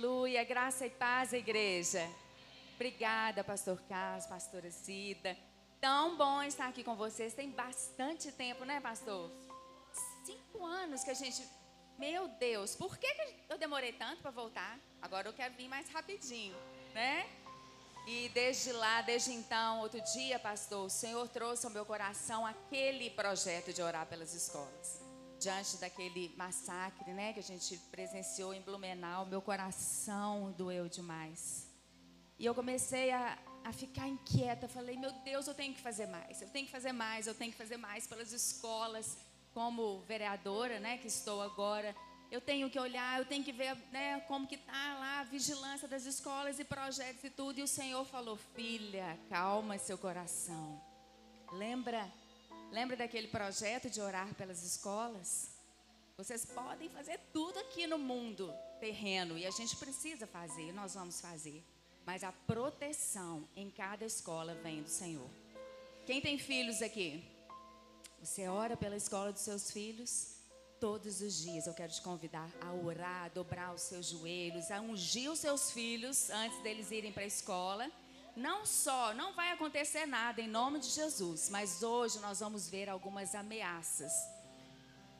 Aleluia, graça e paz, igreja. Obrigada, pastor Carlos, pastora Cida. Tão bom estar aqui com vocês. Tem bastante tempo, né, pastor? Cinco anos que a gente. Meu Deus, por que eu demorei tanto para voltar? Agora eu quero vir mais rapidinho, né? E desde lá, desde então, outro dia, pastor, o Senhor trouxe ao meu coração aquele projeto de orar pelas escolas. Diante daquele massacre, né, que a gente presenciou em Blumenau, meu coração doeu demais. E eu comecei a, a ficar inquieta. Falei, meu Deus, eu tenho que fazer mais. Eu tenho que fazer mais, eu tenho que fazer mais pelas escolas. Como vereadora, né, que estou agora, eu tenho que olhar, eu tenho que ver né, como que está lá a vigilância das escolas e projetos e tudo. E o Senhor falou, filha, calma seu coração. Lembra, lembra daquele projeto de orar pelas escolas? Vocês podem fazer tudo aqui no mundo terreno e a gente precisa fazer, nós vamos fazer. Mas a proteção em cada escola vem do Senhor. Quem tem filhos aqui? Você ora pela escola dos seus filhos? Todos os dias eu quero te convidar a orar, a dobrar os seus joelhos, a ungir os seus filhos antes deles irem para a escola. Não só, não vai acontecer nada em nome de Jesus, mas hoje nós vamos ver algumas ameaças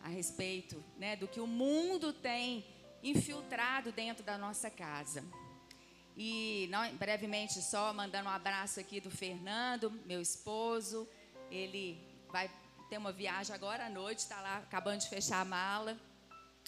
a respeito né, do que o mundo tem infiltrado dentro da nossa casa. E não, brevemente só mandando um abraço aqui do Fernando, meu esposo. Ele vai ter uma viagem agora à noite, está lá acabando de fechar a mala.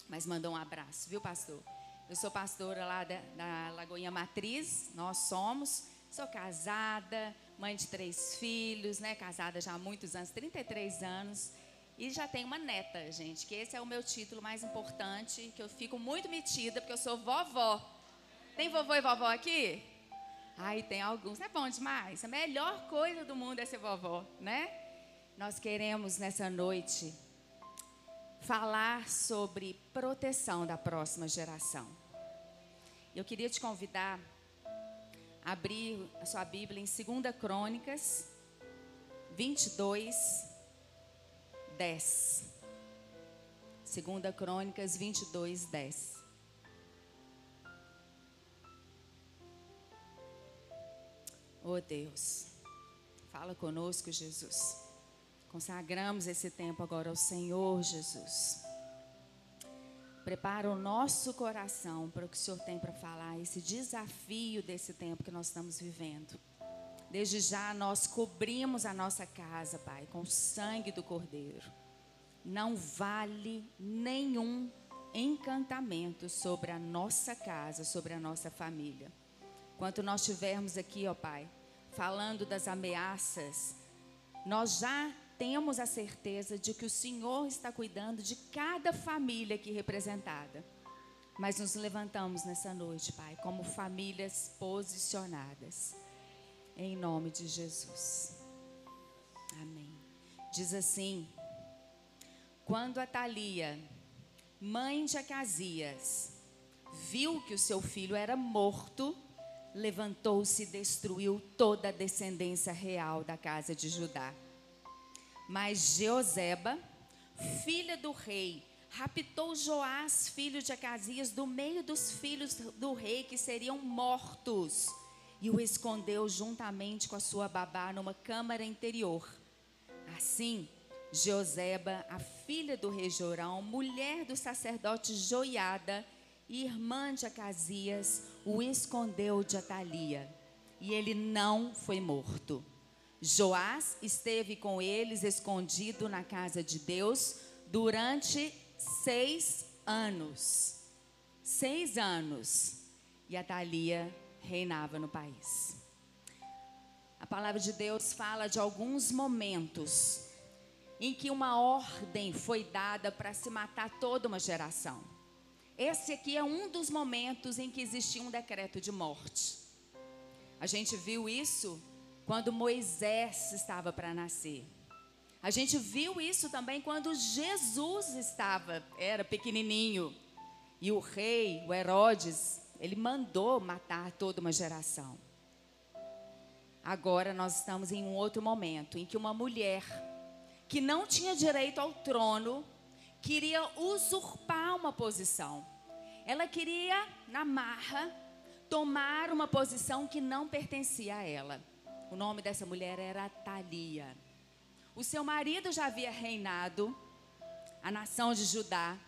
Mas mandou um abraço, viu, pastor? Eu sou pastora lá da, da Lagoinha Matriz, nós somos. Sou casada, mãe de três filhos, né? Casada já há muitos anos, 33 anos. E já tenho uma neta, gente, que esse é o meu título mais importante, que eu fico muito metida, porque eu sou vovó. Tem vovô e vovó aqui? Ai, tem alguns. É bom demais. A melhor coisa do mundo é ser vovó, né? Nós queremos nessa noite falar sobre proteção da próxima geração. Eu queria te convidar abrir a sua Bíblia em 2 Crônicas 22, 10. 2 Crônicas 22, 10. Oh Deus, fala conosco, Jesus. Consagramos esse tempo agora ao Senhor Jesus. Prepara o nosso coração para o que o Senhor tem para falar, esse desafio desse tempo que nós estamos vivendo. Desde já nós cobrimos a nossa casa, Pai, com o sangue do Cordeiro. Não vale nenhum encantamento sobre a nossa casa, sobre a nossa família. Enquanto nós estivermos aqui, ó Pai, falando das ameaças, nós já temos a certeza de que o Senhor está cuidando de cada família aqui representada. Mas nos levantamos nessa noite, Pai, como famílias posicionadas. Em nome de Jesus. Amém. Diz assim: Quando a Thalia, mãe de Acasias, viu que o seu filho era morto, levantou-se e destruiu toda a descendência real da casa de Judá. Mas Jeozeba, filha do rei, raptou Joás, filho de Acasias, do meio dos filhos do rei que seriam mortos, e o escondeu juntamente com a sua babá numa câmara interior. Assim, Jeozeba, a filha do rei Jorão, mulher do sacerdote Joiada, irmã de Acasias, o escondeu de Atalia, e ele não foi morto. Joás esteve com eles escondido na casa de Deus durante seis anos. Seis anos. E Atalia reinava no país. A palavra de Deus fala de alguns momentos em que uma ordem foi dada para se matar toda uma geração. Esse aqui é um dos momentos em que existia um decreto de morte. A gente viu isso quando Moisés estava para nascer. A gente viu isso também quando Jesus estava, era pequenininho. E o rei, o Herodes, ele mandou matar toda uma geração. Agora nós estamos em um outro momento em que uma mulher que não tinha direito ao trono, queria usurpar uma posição. Ela queria, na marra, tomar uma posição que não pertencia a ela. O nome dessa mulher era Thalia. O seu marido já havia reinado, a nação de Judá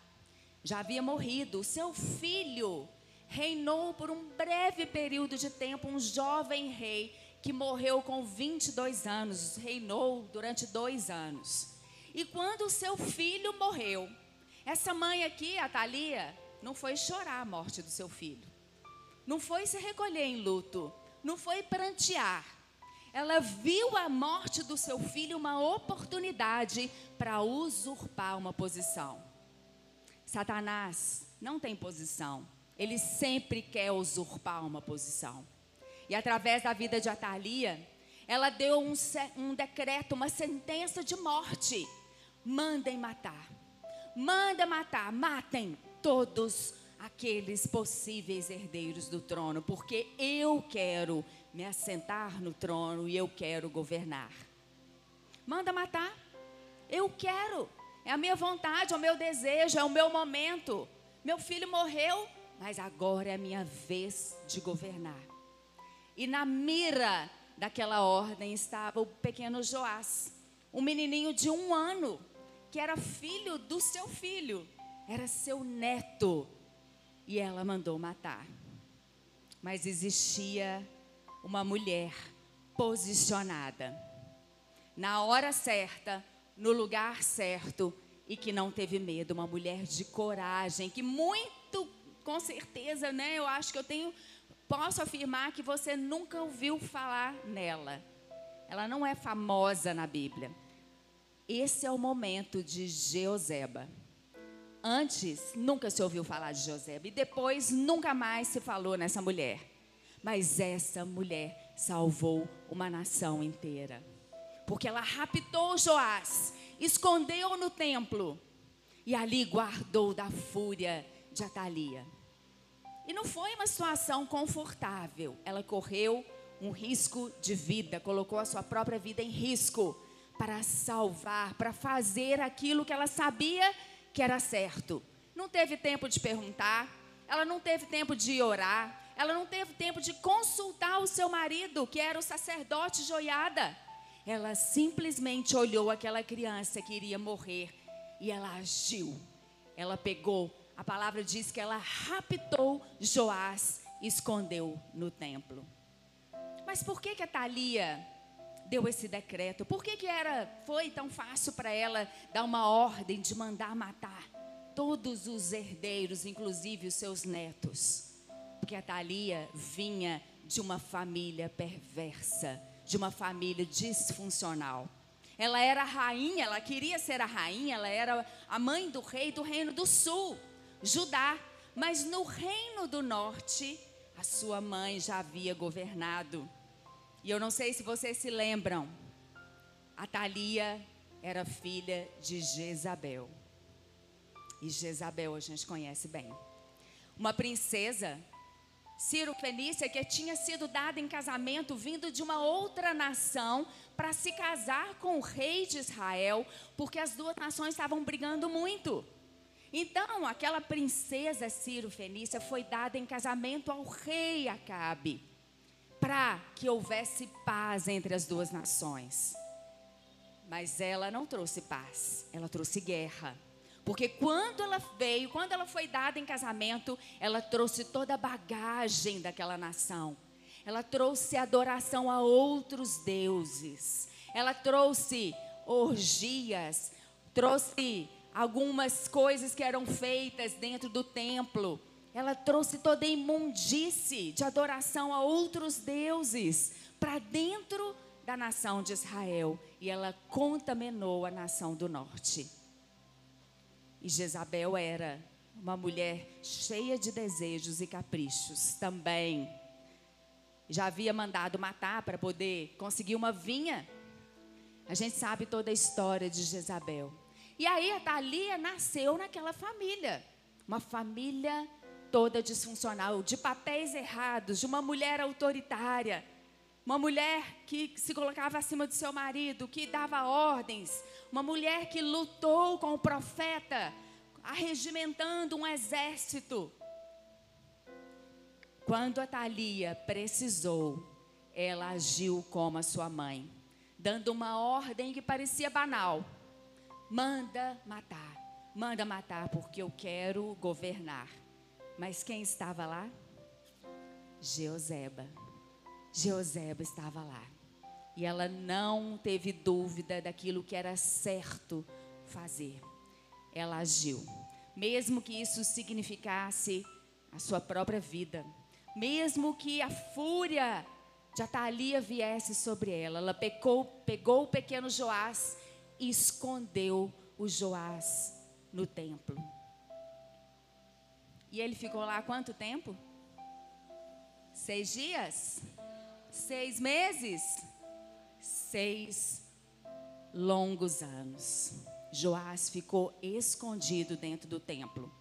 já havia morrido. O seu filho reinou por um breve período de tempo, um jovem rei que morreu com 22 anos, reinou durante dois anos. E quando o seu filho morreu, essa mãe aqui, a Thalia, não foi chorar a morte do seu filho. Não foi se recolher em luto. Não foi prantear. Ela viu a morte do seu filho uma oportunidade para usurpar uma posição. Satanás não tem posição. Ele sempre quer usurpar uma posição. E através da vida de Atalia, ela deu um, um decreto, uma sentença de morte mandem matar. Manda matar, matem todos aqueles possíveis herdeiros do trono, porque eu quero me assentar no trono e eu quero governar. Manda matar. Eu quero. É a minha vontade, é o meu desejo, é o meu momento. Meu filho morreu, mas agora é a minha vez de governar. E na mira daquela ordem estava o pequeno Joás, um menininho de um ano que era filho do seu filho, era seu neto, e ela mandou matar. Mas existia uma mulher posicionada, na hora certa, no lugar certo, e que não teve medo, uma mulher de coragem, que muito, com certeza, né, eu acho que eu tenho, posso afirmar que você nunca ouviu falar nela. Ela não é famosa na Bíblia. Esse é o momento de Jeoseba. Antes, nunca se ouviu falar de Joseba. E depois, nunca mais se falou nessa mulher. Mas essa mulher salvou uma nação inteira. Porque ela raptou Joás, escondeu no templo e ali guardou da fúria de Atalia. E não foi uma situação confortável. Ela correu um risco de vida, colocou a sua própria vida em risco para salvar, para fazer aquilo que ela sabia que era certo. Não teve tempo de perguntar, ela não teve tempo de orar, ela não teve tempo de consultar o seu marido, que era o sacerdote joiada. Ela simplesmente olhou aquela criança que iria morrer e ela agiu. Ela pegou, a palavra diz que ela raptou Joás e escondeu no templo. Mas por que que a Thalia deu esse decreto? Por que, que era, foi tão fácil para ela dar uma ordem de mandar matar todos os herdeiros, inclusive os seus netos? Porque a Thalia vinha de uma família perversa, de uma família disfuncional. Ela era rainha, ela queria ser a rainha, ela era a mãe do rei do reino do sul, Judá. Mas no reino do norte, a sua mãe já havia governado. E eu não sei se vocês se lembram, a Thalia era filha de Jezabel. E Jezabel a gente conhece bem. Uma princesa, Ciro Fenícia, que tinha sido dada em casamento vindo de uma outra nação para se casar com o rei de Israel, porque as duas nações estavam brigando muito. Então, aquela princesa Ciro Fenícia foi dada em casamento ao rei Acabe para que houvesse paz entre as duas nações. Mas ela não trouxe paz, ela trouxe guerra. Porque quando ela veio, quando ela foi dada em casamento, ela trouxe toda a bagagem daquela nação. Ela trouxe adoração a outros deuses. Ela trouxe orgias, trouxe algumas coisas que eram feitas dentro do templo ela trouxe toda a imundície de adoração a outros deuses para dentro da nação de Israel e ela contaminou a nação do norte. E Jezabel era uma mulher cheia de desejos e caprichos também. Já havia mandado matar para poder conseguir uma vinha. A gente sabe toda a história de Jezabel. E aí a Thalia nasceu naquela família, uma família toda disfuncional, de papéis errados, de uma mulher autoritária. Uma mulher que se colocava acima do seu marido, que dava ordens, uma mulher que lutou com o profeta, arregimentando um exército. Quando a Thalia precisou, ela agiu como a sua mãe, dando uma ordem que parecia banal: manda matar, manda matar, porque eu quero governar. Mas quem estava lá? Jeoseba. Jeoseba estava lá. E ela não teve dúvida daquilo que era certo fazer. Ela agiu. Mesmo que isso significasse a sua própria vida. Mesmo que a fúria de Atalia viesse sobre ela. Ela pegou, pegou o pequeno Joás e escondeu o Joás no templo. E ele ficou lá quanto tempo? Seis dias? Seis meses? Seis longos anos. Joás ficou escondido dentro do templo.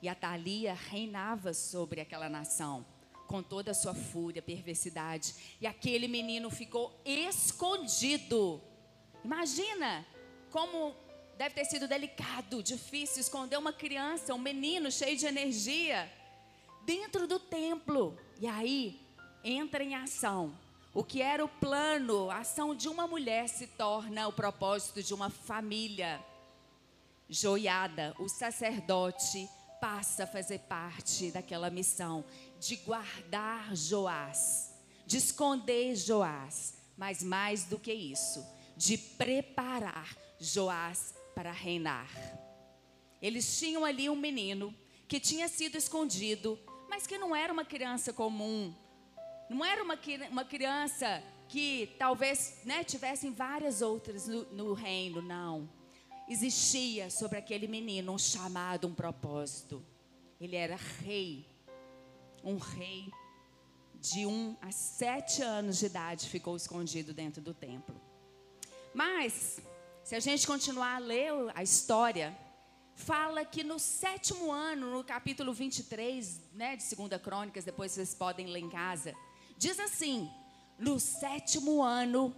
E a Thalia reinava sobre aquela nação, com toda a sua fúria, perversidade. E aquele menino ficou escondido. Imagina como deve ter sido delicado, difícil esconder uma criança, um menino cheio de energia, dentro do templo. E aí, entra em ação. O que era o plano, a ação de uma mulher se torna o propósito de uma família. Joiada, o sacerdote, passa a fazer parte daquela missão de guardar Joás, de esconder Joás, mas mais do que isso, de preparar Joás para reinar. Eles tinham ali um menino que tinha sido escondido, mas que não era uma criança comum, não era uma, uma criança que talvez né, tivessem várias outras no, no reino, não. Existia sobre aquele menino um chamado, um propósito. Ele era rei, um rei de um a sete anos de idade ficou escondido dentro do templo. Mas, se a gente continuar a ler a história, fala que no sétimo ano, no capítulo 23, né, de 2 Crônicas, depois vocês podem ler em casa, Diz assim: no sétimo ano,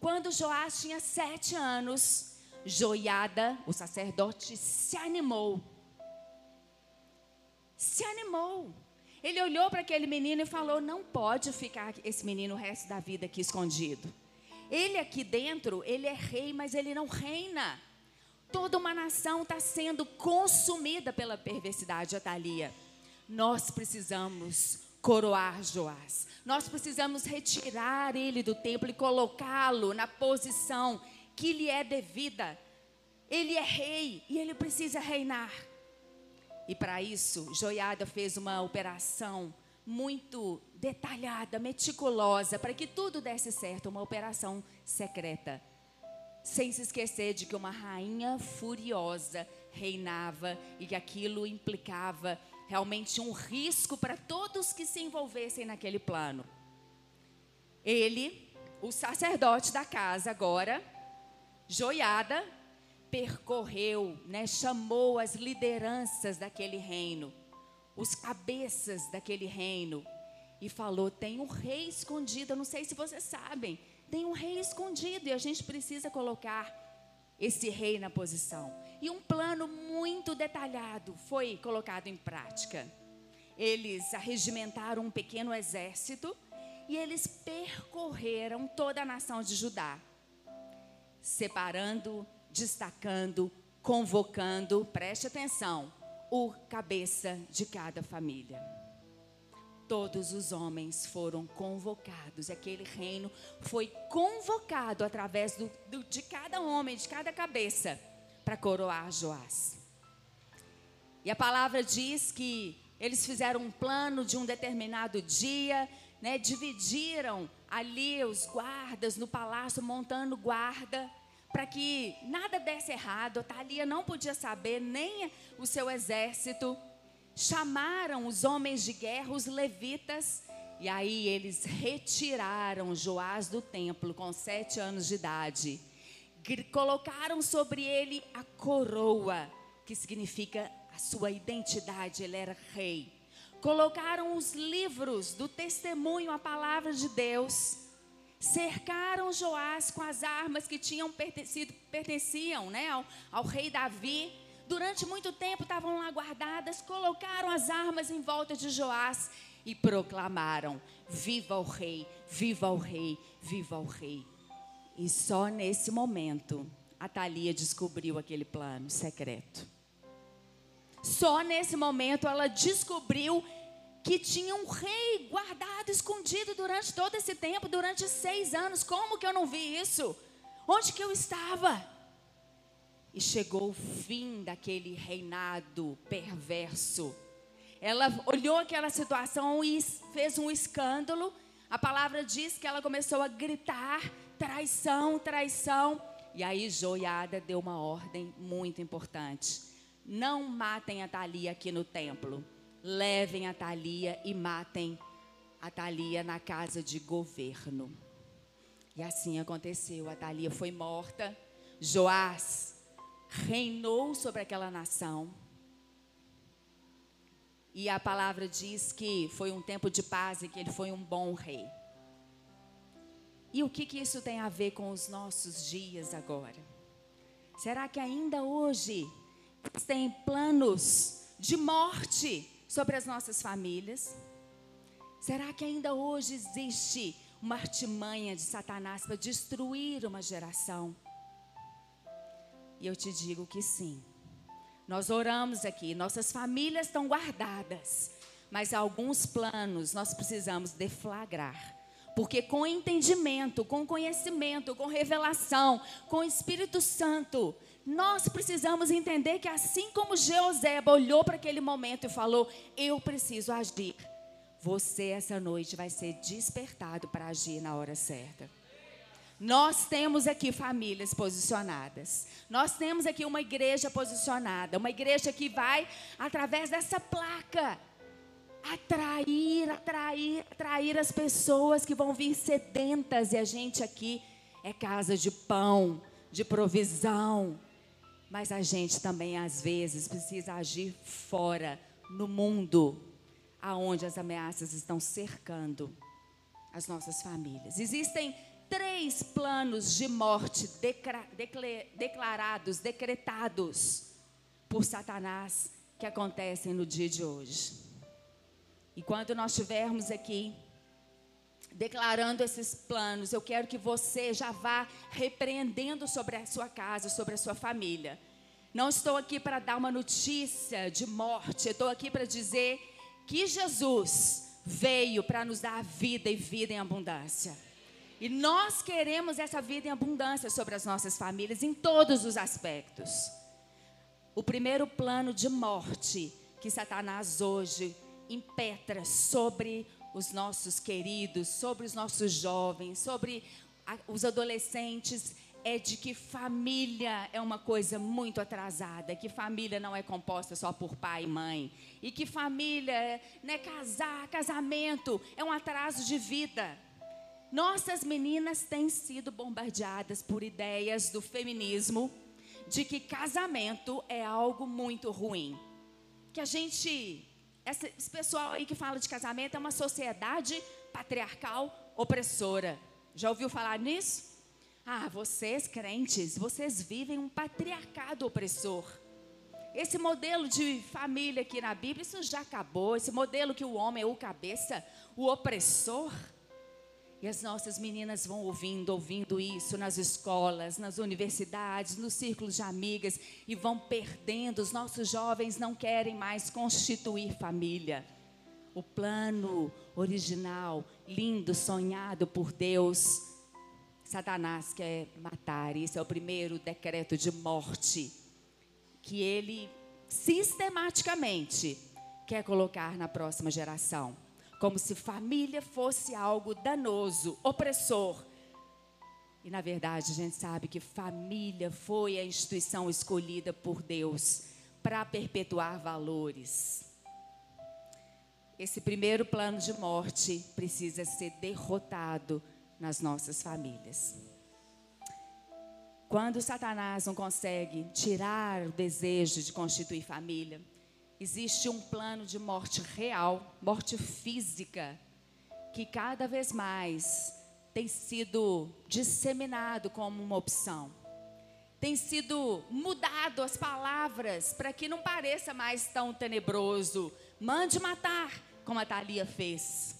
quando Joás tinha sete anos, Joiada, o sacerdote, se animou. Se animou. Ele olhou para aquele menino e falou: Não pode ficar esse menino o resto da vida aqui escondido. Ele aqui dentro, ele é rei, mas ele não reina. Toda uma nação está sendo consumida pela perversidade, Atalia. Nós precisamos coroar Joás. Nós precisamos retirar ele do templo e colocá-lo na posição que lhe é devida. Ele é rei e ele precisa reinar. E para isso, Joiada fez uma operação muito detalhada, meticulosa, para que tudo desse certo, uma operação secreta. Sem se esquecer de que uma rainha furiosa reinava e que aquilo implicava realmente um risco para todos que se envolvessem naquele plano. Ele, o sacerdote da casa agora, joiada, percorreu, né, chamou as lideranças daquele reino, os cabeças daquele reino, e falou: tem um rei escondido. Eu não sei se vocês sabem, tem um rei escondido e a gente precisa colocar esse rei na posição. E um plano muito detalhado foi colocado em prática. Eles arregimentaram um pequeno exército e eles percorreram toda a nação de Judá, separando, destacando, convocando, preste atenção, o cabeça de cada família. Todos os homens foram convocados, aquele reino foi convocado através do, do, de cada homem, de cada cabeça para coroar Joás. E a palavra diz que eles fizeram um plano de um determinado dia, né, dividiram ali os guardas no palácio, montando guarda, para que nada desse errado. Thalia não podia saber, nem o seu exército. Chamaram os homens de guerra, os levitas, e aí eles retiraram Joás do templo com sete anos de idade colocaram sobre ele a coroa, que significa a sua identidade, ele era rei. Colocaram os livros do testemunho, a palavra de Deus, cercaram Joás com as armas que tinham pertencido, pertenciam né, ao, ao rei Davi. Durante muito tempo estavam lá guardadas, colocaram as armas em volta de Joás e proclamaram: Viva o rei, viva o rei, viva o rei. E só nesse momento a Thalia descobriu aquele plano secreto. Só nesse momento ela descobriu que tinha um rei guardado, escondido durante todo esse tempo, durante seis anos. Como que eu não vi isso? Onde que eu estava? E chegou o fim daquele reinado perverso. Ela olhou aquela situação e fez um escândalo. A palavra diz que ela começou a gritar: traição, traição. E aí Joiada deu uma ordem muito importante. Não matem a Thalia aqui no templo. Levem a Thalia e matem a Thalia na casa de governo. E assim aconteceu. A Thalia foi morta. Joás reinou sobre aquela nação. E a palavra diz que foi um tempo de paz e que ele foi um bom rei. E o que, que isso tem a ver com os nossos dias agora? Será que ainda hoje tem planos de morte sobre as nossas famílias? Será que ainda hoje existe uma artimanha de Satanás para destruir uma geração? E eu te digo que sim. Nós oramos aqui, nossas famílias estão guardadas, mas alguns planos nós precisamos deflagrar porque com entendimento, com conhecimento, com revelação, com Espírito Santo, nós precisamos entender que assim como Jeoseba olhou para aquele momento e falou: Eu preciso agir. Você essa noite vai ser despertado para agir na hora certa. Nós temos aqui famílias posicionadas. Nós temos aqui uma igreja posicionada. Uma igreja que vai, através dessa placa, atrair, atrair, atrair as pessoas que vão vir sedentas. E a gente aqui é casa de pão, de provisão. Mas a gente também, às vezes, precisa agir fora, no mundo, aonde as ameaças estão cercando as nossas famílias. Existem três planos de morte declarados, decretados por Satanás que acontecem no dia de hoje. E quando nós estivermos aqui declarando esses planos, eu quero que você já vá repreendendo sobre a sua casa, sobre a sua família. Não estou aqui para dar uma notícia de morte, estou aqui para dizer que Jesus veio para nos dar vida e vida em abundância. E nós queremos essa vida em abundância sobre as nossas famílias em todos os aspectos. O primeiro plano de morte que Satanás hoje impetra sobre os nossos queridos, sobre os nossos jovens, sobre a, os adolescentes, é de que família é uma coisa muito atrasada, que família não é composta só por pai e mãe, e que família, né, casar, casamento é um atraso de vida. Nossas meninas têm sido bombardeadas por ideias do feminismo de que casamento é algo muito ruim. Que a gente esse pessoal aí que fala de casamento é uma sociedade patriarcal opressora. Já ouviu falar nisso? Ah, vocês crentes, vocês vivem um patriarcado opressor. Esse modelo de família aqui na Bíblia, isso já acabou. Esse modelo que o homem é o cabeça, o opressor. E as nossas meninas vão ouvindo, ouvindo isso nas escolas, nas universidades, nos círculos de amigas e vão perdendo. Os nossos jovens não querem mais constituir família. O plano original, lindo, sonhado por Deus, Satanás quer matar. Esse é o primeiro decreto de morte que ele sistematicamente quer colocar na próxima geração como se família fosse algo danoso, opressor. E na verdade, a gente sabe que família foi a instituição escolhida por Deus para perpetuar valores. Esse primeiro plano de morte precisa ser derrotado nas nossas famílias. Quando Satanás não consegue tirar o desejo de constituir família, existe um plano de morte real, morte física, que cada vez mais tem sido disseminado como uma opção. Tem sido mudado as palavras para que não pareça mais tão tenebroso. Mande matar, como a Thalia fez.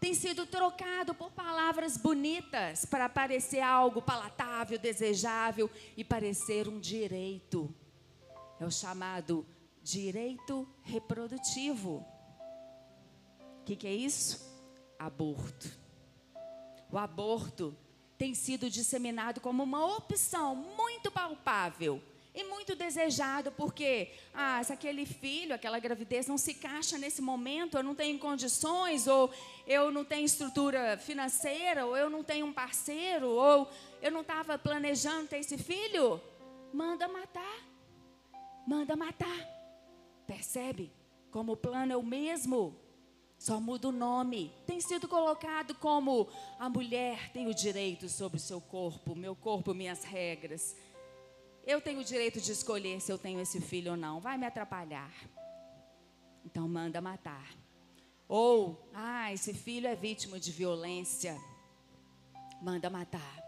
Tem sido trocado por palavras bonitas para parecer algo palatável, desejável e parecer um direito. É o chamado direito reprodutivo. O que, que é isso? Aborto. O aborto tem sido disseminado como uma opção muito palpável e muito desejado, porque ah, se aquele filho, aquela gravidez não se encaixa nesse momento, eu não tenho condições, ou eu não tenho estrutura financeira, ou eu não tenho um parceiro, ou eu não estava planejando ter esse filho, manda matar. Manda matar. Percebe? Como o plano é o mesmo, só muda o nome. Tem sido colocado como a mulher tem o direito sobre o seu corpo, meu corpo, minhas regras. Eu tenho o direito de escolher se eu tenho esse filho ou não. Vai me atrapalhar. Então manda matar. Ou, ah, esse filho é vítima de violência. Manda matar.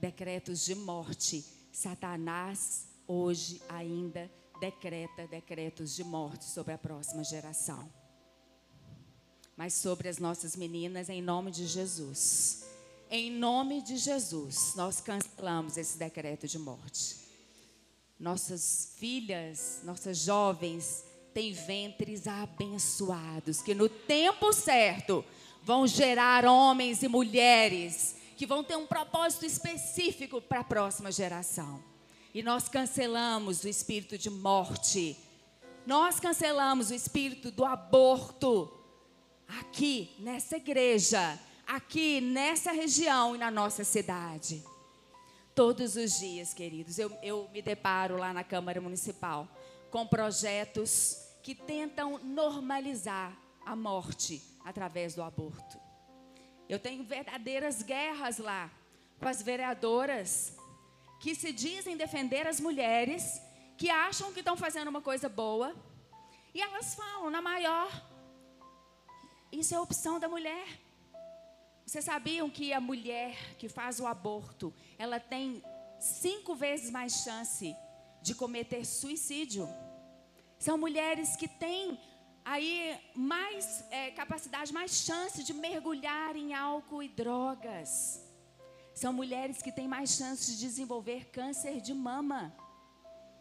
Decretos de morte. Satanás hoje ainda decreta decretos de morte sobre a próxima geração. Mas sobre as nossas meninas, em nome de Jesus. Em nome de Jesus, nós cancelamos esse decreto de morte. Nossas filhas, nossas jovens, têm ventres abençoados, que no tempo certo vão gerar homens e mulheres que vão ter um propósito específico para a próxima geração. E nós cancelamos o espírito de morte. Nós cancelamos o espírito do aborto. Aqui, nessa igreja, aqui, nessa região e na nossa cidade. Todos os dias, queridos, eu, eu me deparo lá na Câmara Municipal com projetos que tentam normalizar a morte através do aborto. Eu tenho verdadeiras guerras lá com as vereadoras que se dizem defender as mulheres, que acham que estão fazendo uma coisa boa, e elas falam na maior. Isso é opção da mulher. Vocês sabiam que a mulher que faz o aborto, ela tem cinco vezes mais chance de cometer suicídio? São mulheres que têm aí mais é, capacidade, mais chance de mergulhar em álcool e drogas. São mulheres que têm mais chances de desenvolver câncer de mama.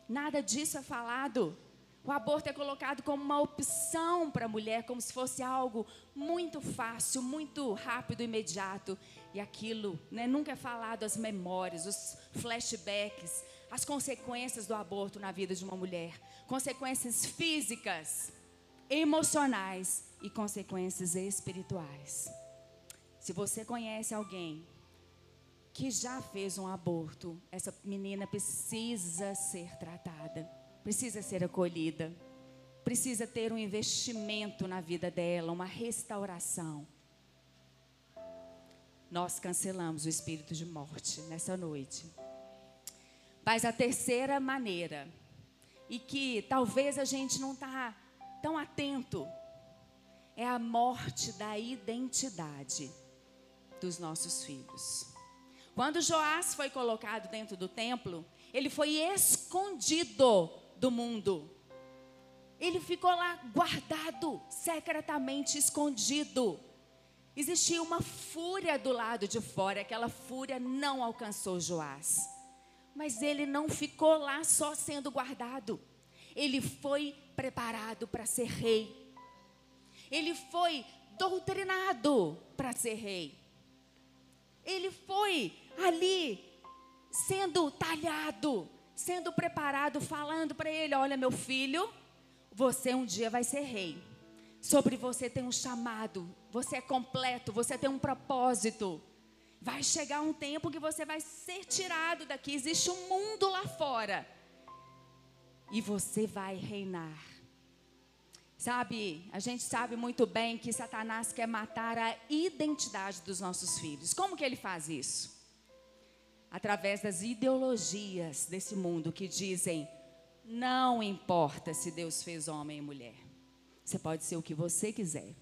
Nada disso é falado. O aborto é colocado como uma opção para a mulher, como se fosse algo muito fácil, muito rápido, imediato. E aquilo né, nunca é falado as memórias, os flashbacks, as consequências do aborto na vida de uma mulher. Consequências físicas, emocionais e consequências espirituais. Se você conhece alguém que já fez um aborto, essa menina precisa ser tratada, precisa ser acolhida, precisa ter um investimento na vida dela, uma restauração. Nós cancelamos o espírito de morte nessa noite. Mas a terceira maneira, e que talvez a gente não está tão atento, é a morte da identidade dos nossos filhos. Quando Joás foi colocado dentro do templo, ele foi escondido do mundo. Ele ficou lá guardado, secretamente escondido. Existia uma fúria do lado de fora, aquela fúria não alcançou Joás. Mas ele não ficou lá só sendo guardado. Ele foi preparado para ser rei. Ele foi doutrinado para ser rei. Ele foi ali sendo talhado, sendo preparado, falando para ele: Olha, meu filho, você um dia vai ser rei. Sobre você tem um chamado, você é completo, você tem um propósito. Vai chegar um tempo que você vai ser tirado daqui. Existe um mundo lá fora. E você vai reinar. Sabe, a gente sabe muito bem que Satanás quer matar a identidade dos nossos filhos. Como que ele faz isso? através das ideologias desse mundo que dizem: não importa se Deus fez homem e mulher, você pode ser o que você quiser.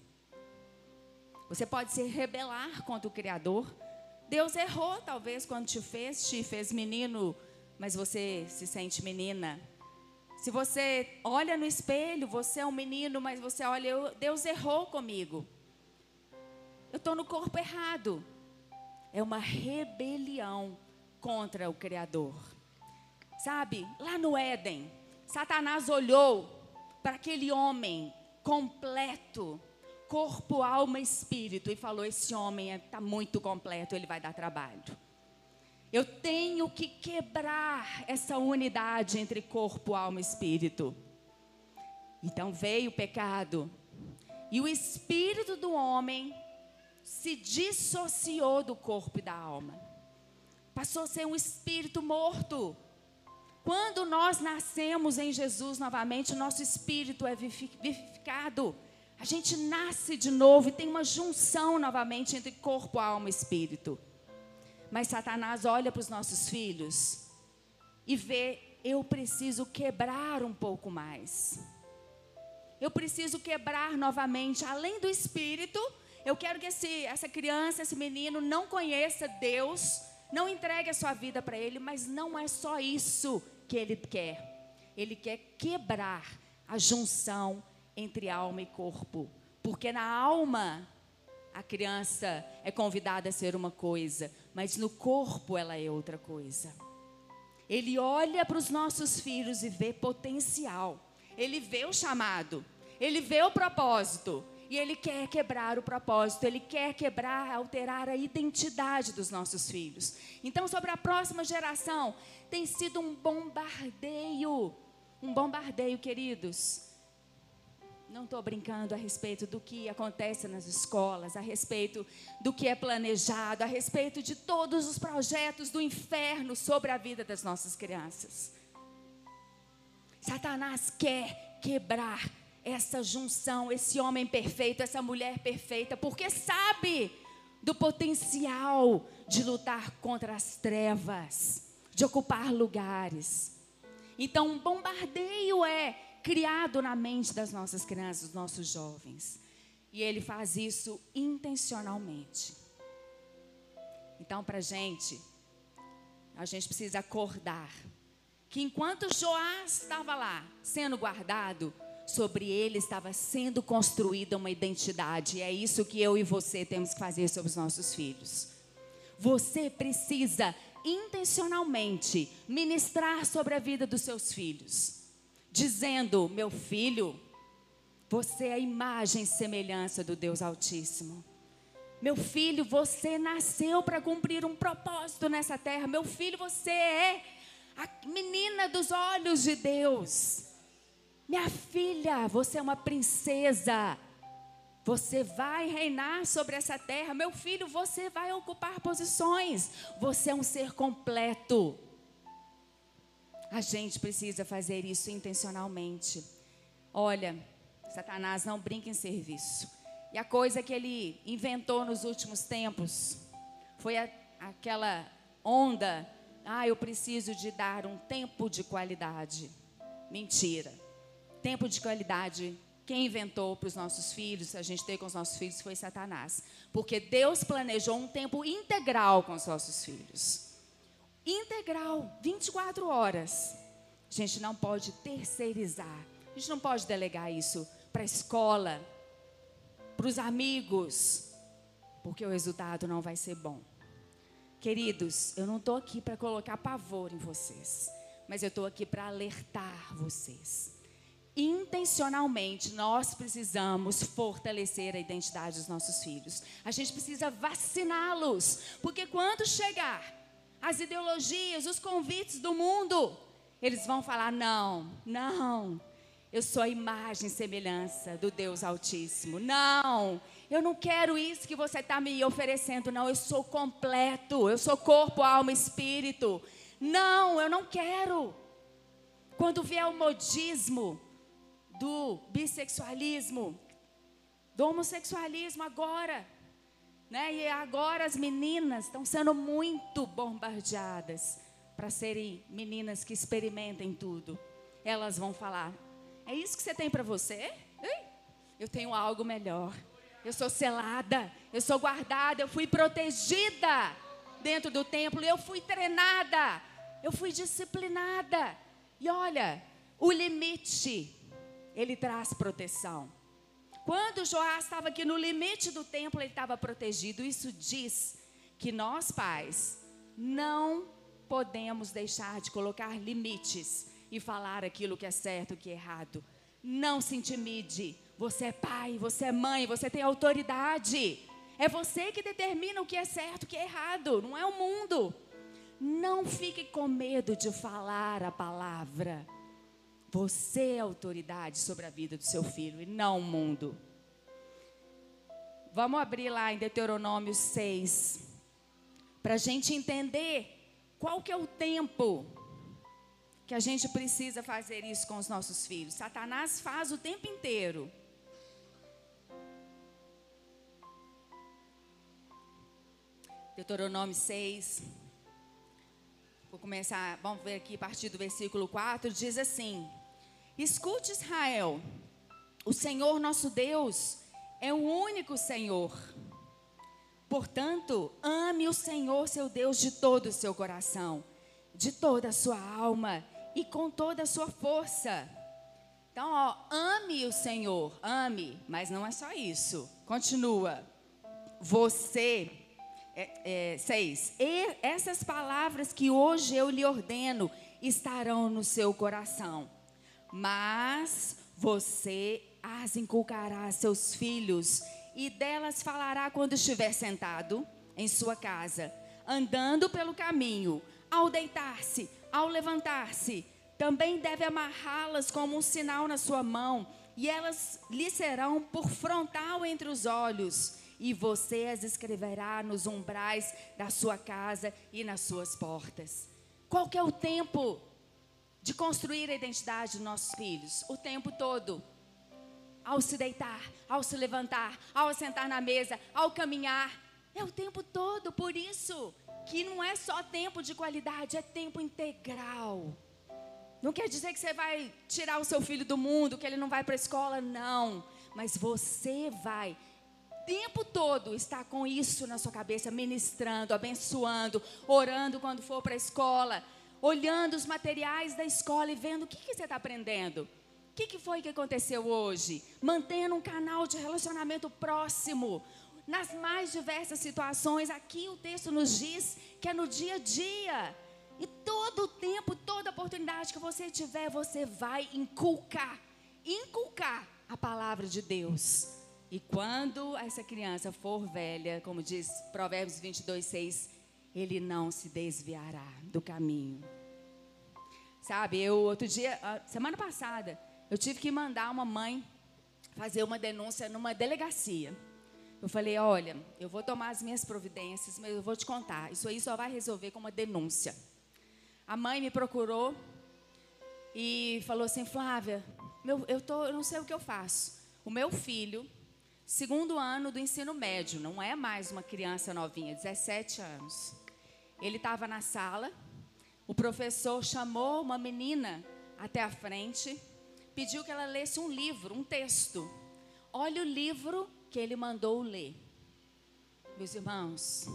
Você pode se rebelar contra o Criador. Deus errou, talvez, quando te fez, te fez menino, mas você se sente menina. Se você olha no espelho, você é um menino, mas você olha, eu, Deus errou comigo. Eu estou no corpo errado. É uma rebelião contra o Criador. Sabe, lá no Éden, Satanás olhou para aquele homem completo, corpo, alma e espírito, e falou: Esse homem está muito completo, ele vai dar trabalho. Eu tenho que quebrar essa unidade entre corpo, alma e espírito. Então veio o pecado. E o espírito do homem se dissociou do corpo e da alma. Passou a ser um espírito morto. Quando nós nascemos em Jesus novamente, nosso espírito é vivificado. A gente nasce de novo e tem uma junção novamente entre corpo, alma e espírito. Mas Satanás olha para os nossos filhos e vê: eu preciso quebrar um pouco mais. Eu preciso quebrar novamente, além do espírito. Eu quero que esse, essa criança, esse menino, não conheça Deus, não entregue a sua vida para Ele, mas não é só isso que Ele quer. Ele quer quebrar a junção entre alma e corpo. Porque na alma a criança é convidada a ser uma coisa, mas no corpo ela é outra coisa. Ele olha para os nossos filhos e vê potencial. Ele vê o chamado, ele vê o propósito. E ele quer quebrar o propósito, ele quer quebrar, alterar a identidade dos nossos filhos. Então, sobre a próxima geração, tem sido um bombardeio. Um bombardeio, queridos não estou brincando a respeito do que acontece nas escolas, a respeito do que é planejado, a respeito de todos os projetos do inferno sobre a vida das nossas crianças. Satanás quer quebrar essa junção, esse homem perfeito, essa mulher perfeita, porque sabe do potencial de lutar contra as trevas, de ocupar lugares. Então, um bombardeio é criado na mente das nossas crianças, dos nossos jovens. E ele faz isso intencionalmente. Então, para a gente, a gente precisa acordar que enquanto Joás estava lá sendo guardado, sobre ele estava sendo construída uma identidade. E é isso que eu e você temos que fazer sobre os nossos filhos. Você precisa intencionalmente ministrar sobre a vida dos seus filhos dizendo: Meu filho, você é a imagem e semelhança do Deus Altíssimo. Meu filho, você nasceu para cumprir um propósito nessa terra. Meu filho, você é a menina dos olhos de Deus. Minha filha, você é uma princesa. Você vai reinar sobre essa terra. Meu filho, você vai ocupar posições. Você é um ser completo. A gente precisa fazer isso intencionalmente. Olha, Satanás não brinca em serviço. E a coisa que ele inventou nos últimos tempos foi a, aquela onda. Ah, eu preciso de dar um tempo de qualidade. Mentira. Tempo de qualidade. Quem inventou para os nossos filhos, a gente ter com os nossos filhos, foi Satanás. Porque Deus planejou um tempo integral com os nossos filhos integral, 24 horas. A gente não pode terceirizar. A gente não pode delegar isso para a escola, para os amigos, porque o resultado não vai ser bom. Queridos, eu não estou aqui para colocar pavor em vocês, mas eu estou aqui para alertar vocês. Intencionalmente, nós precisamos fortalecer a identidade dos nossos filhos. A gente precisa vaciná-los, porque quando chegar as ideologias, os convites do mundo, eles vão falar: não, não, eu sou a imagem e semelhança do Deus Altíssimo. Não, eu não quero isso que você está me oferecendo, não. Eu sou completo, eu sou corpo, alma espírito. Não, eu não quero. Quando vier o modismo do bissexualismo, do homossexualismo agora, né? E agora as meninas estão sendo muito bombardeadas para serem meninas que experimentem tudo. Elas vão falar: É isso que você tem para você? Eu tenho algo melhor. eu sou selada, eu sou guardada, eu fui protegida dentro do templo, eu fui treinada, eu fui disciplinada. E olha, o limite, ele traz proteção. Quando Joás estava aqui no limite do templo, ele estava protegido. Isso diz que nós, pais, não podemos deixar de colocar limites e falar aquilo que é certo, o que é errado. Não se intimide. Você é pai, você é mãe, você tem autoridade. É você que determina o que é certo, o que é errado, não é o mundo. Não fique com medo de falar a palavra. Você é autoridade sobre a vida do seu filho e não o mundo. Vamos abrir lá em Deuteronômio 6, para a gente entender qual que é o tempo que a gente precisa fazer isso com os nossos filhos. Satanás faz o tempo inteiro. Deuteronômio 6. Vou começar, vamos ver aqui a partir do versículo 4, diz assim: Escute Israel, o Senhor nosso Deus é o único Senhor. Portanto, ame o Senhor seu Deus de todo o seu coração, de toda a sua alma e com toda a sua força. Então, ó, ame o Senhor, ame, mas não é só isso. Continua. Você, é, é, seis, essas palavras que hoje eu lhe ordeno estarão no seu coração, mas você as inculcará a seus filhos e delas falará quando estiver sentado em sua casa, andando pelo caminho, ao deitar-se, ao levantar-se. Também deve amarrá-las como um sinal na sua mão, e elas lhe serão por frontal entre os olhos, e você as escreverá nos umbrais da sua casa e nas suas portas. Qual que é o tempo de construir a identidade dos nossos filhos? O tempo todo ao se deitar, ao se levantar, ao sentar na mesa, ao caminhar. É o tempo todo, por isso que não é só tempo de qualidade, é tempo integral. Não quer dizer que você vai tirar o seu filho do mundo, que ele não vai para a escola, não. Mas você vai, tempo todo, estar com isso na sua cabeça, ministrando, abençoando, orando quando for para a escola, olhando os materiais da escola e vendo o que, que você está aprendendo. O que, que foi que aconteceu hoje? Mantendo um canal de relacionamento próximo. Nas mais diversas situações, aqui o texto nos diz que é no dia a dia. E todo o tempo, toda oportunidade que você tiver, você vai inculcar, inculcar a palavra de Deus. E quando essa criança for velha, como diz Provérbios 22, 6, ele não se desviará do caminho. Sabe, eu outro dia, semana passada, eu tive que mandar uma mãe fazer uma denúncia numa delegacia. Eu falei: olha, eu vou tomar as minhas providências, mas eu vou te contar. Isso aí só vai resolver com uma denúncia. A mãe me procurou e falou assim: Flávia, meu, eu, tô, eu não sei o que eu faço. O meu filho, segundo ano do ensino médio, não é mais uma criança novinha, 17 anos. Ele estava na sala, o professor chamou uma menina até a frente pediu que ela lesse um livro, um texto. Olha o livro que ele mandou ler. Meus irmãos,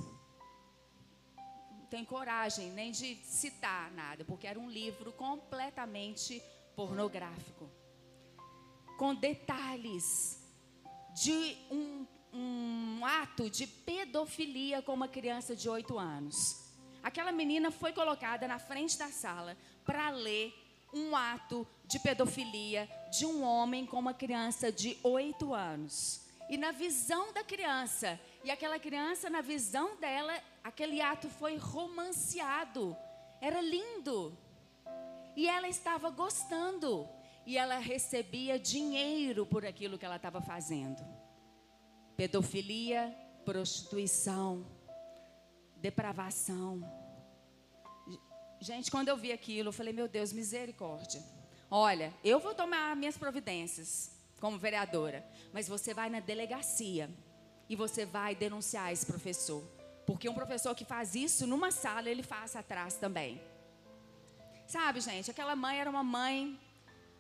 não tem coragem nem de citar nada, porque era um livro completamente pornográfico. Com detalhes de um, um ato de pedofilia com uma criança de 8 anos. Aquela menina foi colocada na frente da sala para ler um ato de pedofilia de um homem com uma criança de oito anos. E na visão da criança, e aquela criança, na visão dela, aquele ato foi romanceado. Era lindo. E ela estava gostando. E ela recebia dinheiro por aquilo que ela estava fazendo. Pedofilia, prostituição, depravação. Gente, quando eu vi aquilo, eu falei, meu Deus, misericórdia. Olha, eu vou tomar minhas providências como vereadora, mas você vai na delegacia e você vai denunciar esse professor. Porque um professor que faz isso numa sala, ele faz atrás também. Sabe, gente, aquela mãe era uma mãe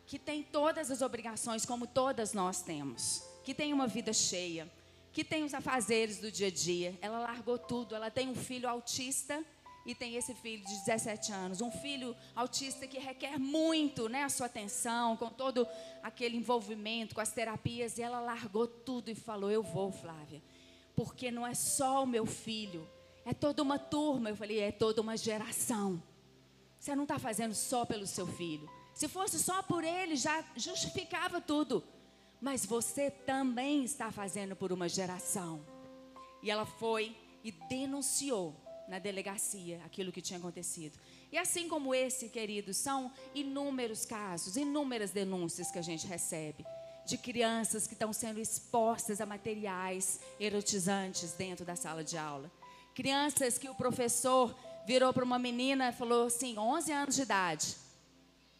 que tem todas as obrigações, como todas nós temos, que tem uma vida cheia. Que tem os afazeres do dia a dia. Ela largou tudo. Ela tem um filho autista e tem esse filho de 17 anos, um filho autista que requer muito, né, a sua atenção, com todo aquele envolvimento com as terapias, e ela largou tudo e falou: "Eu vou, Flávia, porque não é só o meu filho, é toda uma turma". Eu falei: "É toda uma geração". Você não está fazendo só pelo seu filho. Se fosse só por ele, já justificava tudo. Mas você também está fazendo por uma geração. E ela foi e denunciou na delegacia aquilo que tinha acontecido. E assim como esse, queridos, são inúmeros casos, inúmeras denúncias que a gente recebe de crianças que estão sendo expostas a materiais erotizantes dentro da sala de aula. Crianças que o professor virou para uma menina e falou assim, 11 anos de idade.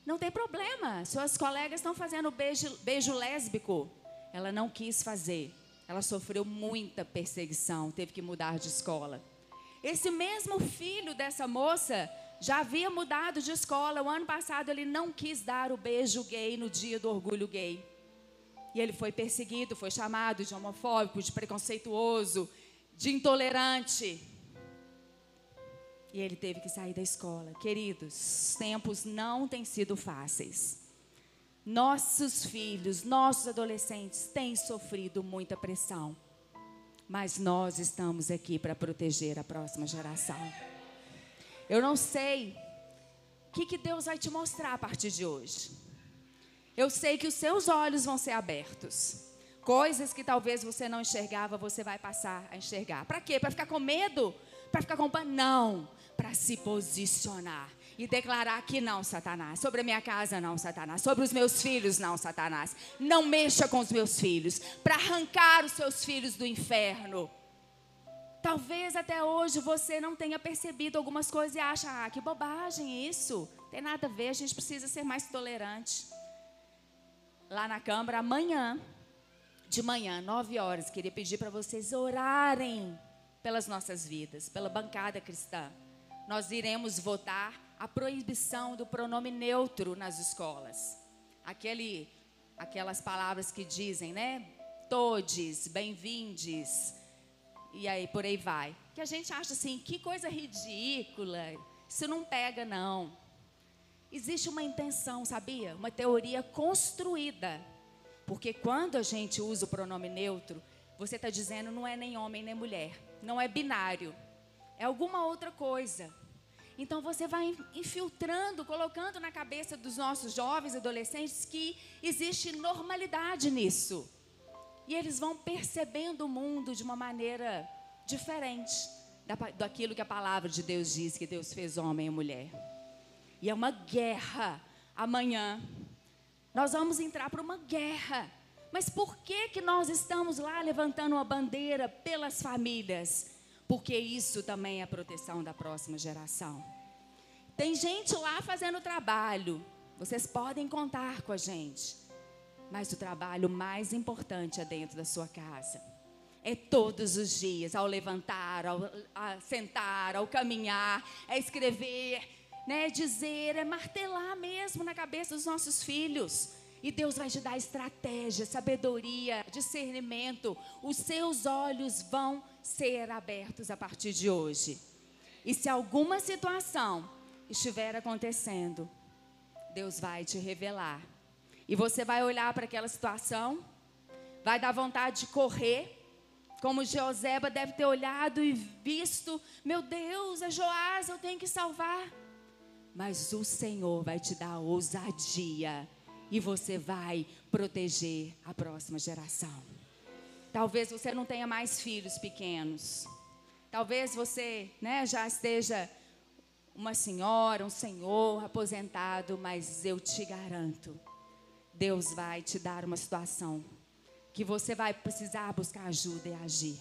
Não tem problema, suas colegas estão fazendo beijo, beijo lésbico. Ela não quis fazer. Ela sofreu muita perseguição, teve que mudar de escola. Esse mesmo filho dessa moça já havia mudado de escola. O ano passado ele não quis dar o beijo gay no dia do orgulho gay. E ele foi perseguido, foi chamado de homofóbico, de preconceituoso, de intolerante. E ele teve que sair da escola. Queridos, tempos não têm sido fáceis. Nossos filhos, nossos adolescentes têm sofrido muita pressão mas nós estamos aqui para proteger a próxima geração. Eu não sei o que, que Deus vai te mostrar a partir de hoje. Eu sei que os seus olhos vão ser abertos. Coisas que talvez você não enxergava, você vai passar a enxergar. Para quê? Para ficar com medo? Para ficar com pânico? Não. Para se posicionar e declarar que não, Satanás. Sobre a minha casa, não, Satanás. Sobre os meus filhos, não, Satanás. Não mexa com os meus filhos. Para arrancar os seus filhos do inferno. Talvez até hoje você não tenha percebido algumas coisas e acha, ah, que bobagem isso. Tem nada a ver, a gente precisa ser mais tolerante. Lá na Câmara, amanhã, de manhã, nove horas, queria pedir para vocês orarem pelas nossas vidas, pela bancada cristã. Nós iremos votar a proibição do pronome neutro nas escolas. Aquele, aquelas palavras que dizem, né? Todes, bem-vindes, e aí por aí vai. Que a gente acha assim, que coisa ridícula, isso não pega não. Existe uma intenção, sabia? Uma teoria construída. Porque quando a gente usa o pronome neutro, você está dizendo não é nem homem nem mulher, não é binário, é alguma outra coisa. Então você vai infiltrando, colocando na cabeça dos nossos jovens adolescentes que existe normalidade nisso. E eles vão percebendo o mundo de uma maneira diferente daquilo que a palavra de Deus diz, que Deus fez homem e mulher. E é uma guerra amanhã. Nós vamos entrar para uma guerra. Mas por que que nós estamos lá levantando uma bandeira pelas famílias? Porque isso também é a proteção da próxima geração. Tem gente lá fazendo trabalho, vocês podem contar com a gente, mas o trabalho mais importante é dentro da sua casa. É todos os dias, ao levantar, ao, sentar, ao caminhar, é escrever, né, dizer, é martelar mesmo na cabeça dos nossos filhos. E Deus vai te dar estratégia, sabedoria, discernimento. Os seus olhos vão ser abertos a partir de hoje. E se alguma situação estiver acontecendo, Deus vai te revelar. E você vai olhar para aquela situação, vai dar vontade de correr, como Joseba deve ter olhado e visto: meu Deus, é Joás, eu tenho que salvar. Mas o Senhor vai te dar ousadia e você vai proteger a próxima geração. Talvez você não tenha mais filhos pequenos. Talvez você né, já esteja uma senhora, um senhor aposentado, mas eu te garanto, Deus vai te dar uma situação que você vai precisar buscar ajuda e agir.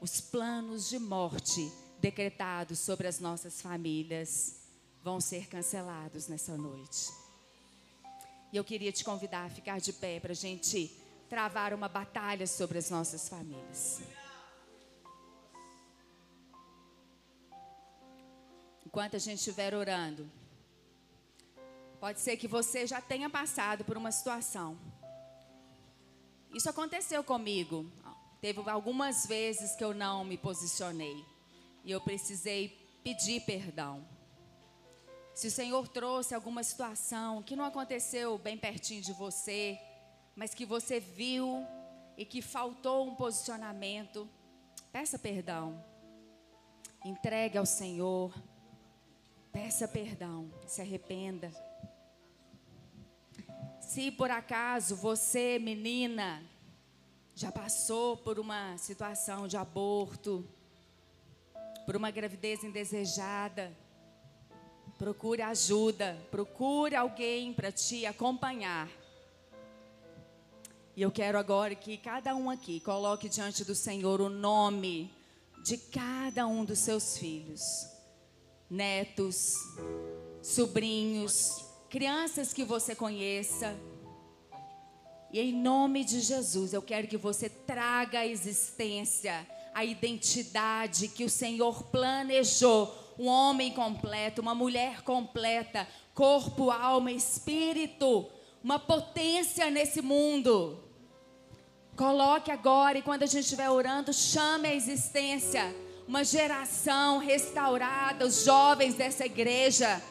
Os planos de morte decretados sobre as nossas famílias vão ser cancelados nessa noite. E eu queria te convidar a ficar de pé para a gente travar uma batalha sobre as nossas famílias. Enquanto a gente estiver orando, pode ser que você já tenha passado por uma situação isso aconteceu comigo. Teve algumas vezes que eu não me posicionei e eu precisei pedir perdão. Se o Senhor trouxe alguma situação que não aconteceu bem pertinho de você, mas que você viu e que faltou um posicionamento, peça perdão. Entregue ao Senhor. Peça perdão, se arrependa. Se por acaso você, menina, já passou por uma situação de aborto, por uma gravidez indesejada, procure ajuda, procure alguém para te acompanhar. E eu quero agora que cada um aqui coloque diante do Senhor o nome de cada um dos seus filhos, netos, sobrinhos, crianças que você conheça. E em nome de Jesus, eu quero que você traga à existência a identidade que o Senhor planejou. Um homem completo, uma mulher completa, corpo, alma, espírito uma potência nesse mundo. Coloque agora e quando a gente estiver orando, chame a existência uma geração restaurada, os jovens dessa igreja